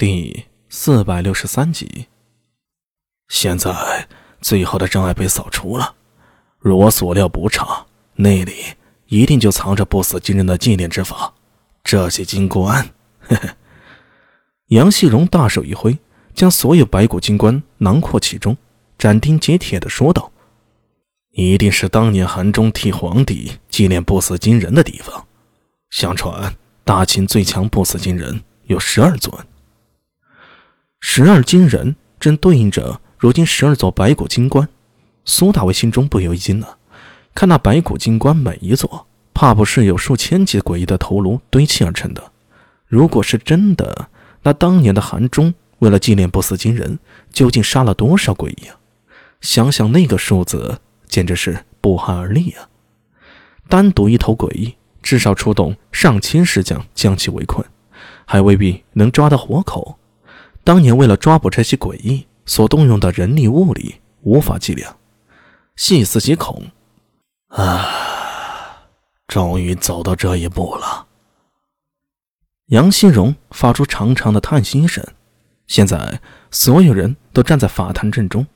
第四百六十三集。现在最后的障碍被扫除了，如我所料不差，那里一定就藏着不死金人的纪念之法。这些金棺，嘿嘿。杨希荣大手一挥，将所有白骨金棺囊括其中，斩钉截铁的说道：“一定是当年韩忠替皇帝纪念不死金人的地方。相传大秦最强不死金人有十二尊。”十二金人正对应着如今十二座白骨金棺，苏大伟心中不由一惊啊。看那白骨金棺，每一座怕不是有数千级诡异的头颅堆砌而成的。如果是真的，那当年的韩忠为了纪念不死金人，究竟杀了多少诡异啊？想想那个数字，简直是不寒而栗啊！单独一头诡异，至少出动上千石匠将其围困，还未必能抓到活口。当年为了抓捕这些诡异所动用的人力物力，无法计量，细思极恐。啊，终于走到这一步了。杨新荣发出长长的叹息声。现在所有人都站在法坛正中，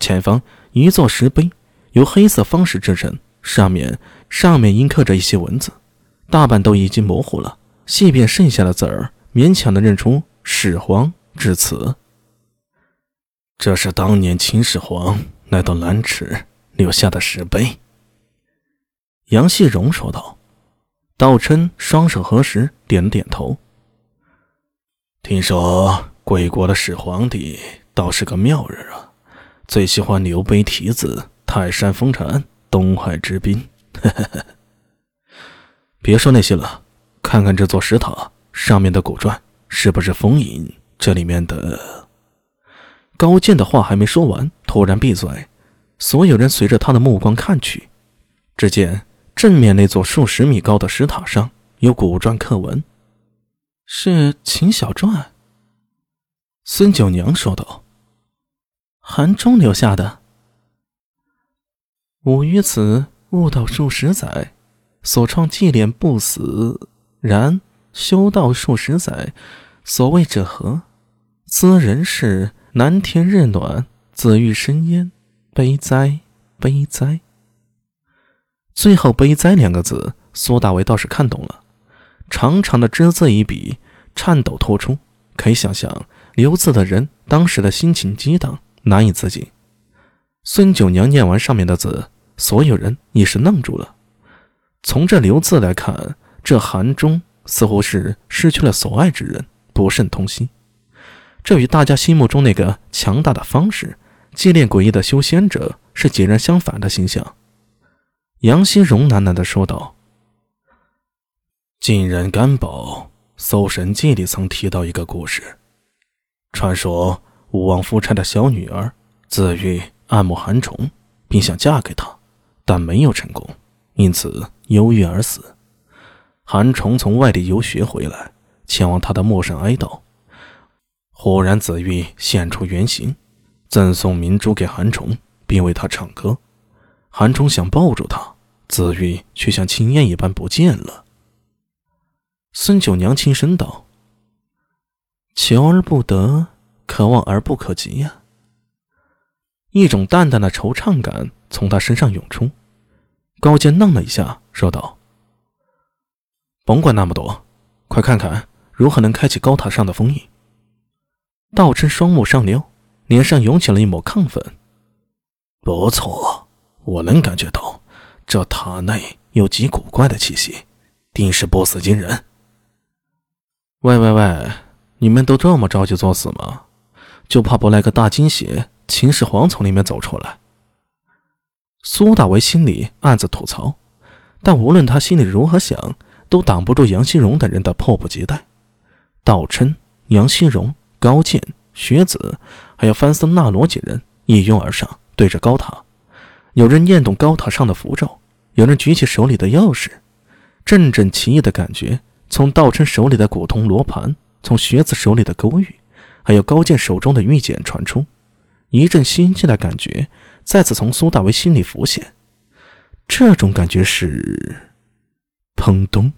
前方一座石碑，由黑色方石制成，上面上面印刻着一些文字，大半都已经模糊了，细便剩下的字儿，勉强的认出始皇。至此，这是当年秦始皇来到兰池留下的石碑。杨细荣说道。道琛双手合十，点了点头。听说贵国的始皇帝倒是个妙人啊，最喜欢留碑题字“泰山封禅，东海之滨”。别说那些了，看看这座石塔上面的古篆，是不是封印？这里面的高健的话还没说完，突然闭嘴。所有人随着他的目光看去，只见正面那座数十米高的石塔上有古篆刻文，是秦小篆。孙九娘说道：“韩忠留下的。吾于此悟道数十载，所创纪念不死，然修道数十载，所谓者何？”兹人是南天日暖，子欲生焉。悲哉，悲哉！最后“悲哉”两个字，苏大为倒是看懂了。长长的之字一笔，颤抖脱出，可以想象留字的人当时的心情激荡，难以自禁。孙九娘念完上面的字，所有人也是愣住了。从这留字来看，这韩中似乎是失去了所爱之人，不甚痛心。这与大家心目中那个强大的方式、纪念诡异的修仙者是截然相反的形象。杨希荣喃喃地说道：“晋人干宝《搜神记》里曾提到一个故事，传说吴王夫差的小女儿自欲爱慕韩崇，并想嫁给他，但没有成功，因此忧郁而死。韩崇从外地游学回来，前往他的墓上哀悼。”忽然，紫玉现出原形，赠送明珠给韩冲，并为他唱歌。韩冲想抱住她，紫玉却像青烟一般不见了。孙九娘轻声道：“求而不得，可望而不可及呀。”一种淡淡的惆怅感从他身上涌出。高坚愣了一下，说道：“甭管那么多，快看看如何能开启高塔上的封印。”道琛双目上溜，脸上涌起了一抹亢奋。不错，我能感觉到这塔内有极古怪的气息，定是不死金人。喂喂喂，你们都这么着急作死吗？就怕不来个大惊喜，秦始皇从里面走出来？苏大为心里暗自吐槽，但无论他心里如何想，都挡不住杨新荣等人的迫不及待。道琛、杨新荣。高健、学子，还有范斯纳罗几人一拥而上，对着高塔。有人念动高塔上的符咒，有人举起手里的钥匙。阵阵奇异的感觉从道琛手里的古铜罗盘，从学子手里的勾玉，还有高健手中的玉简传出。一阵心悸的感觉再次从苏大为心里浮现。这种感觉是……砰咚！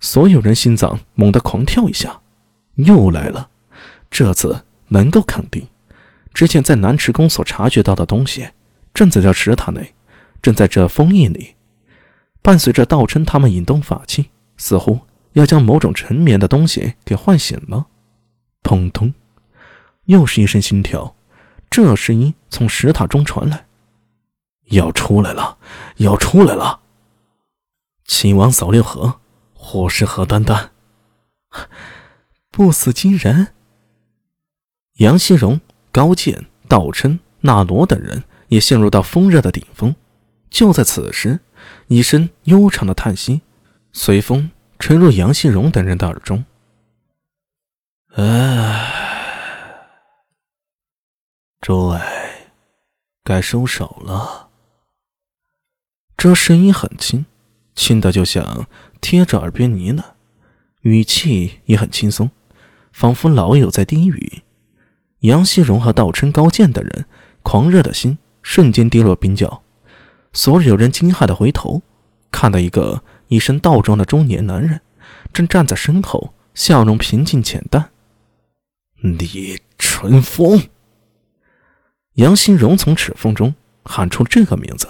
所有人心脏猛地狂跳一下，又来了。这次能够肯定，之前在南池宫所察觉到的东西，正在这石塔内，正在这封印里。伴随着道琛他们引动法器，似乎要将某种沉眠的东西给唤醒了。砰通，又是一声心跳，这声音从石塔中传来，要出来了，要出来了！秦王扫六合，或是何丹丹，不死金人。杨希荣、高健、道琛、纳罗等人也陷入到风热的顶峰。就在此时，一声悠长的叹息随风吹入杨希荣等人的耳中。唉，诸位，该收手了。这声音很轻，轻的就像贴着耳边呢喃，语气也很轻松，仿佛老友在低语。杨希荣和道琛、高健等人，狂热的心瞬间跌落冰窖。所有人惊骇的回头，看到一个一身道装的中年男人，正站在身后，笑容平静浅淡。李春风。杨新荣从齿缝中喊出这个名字。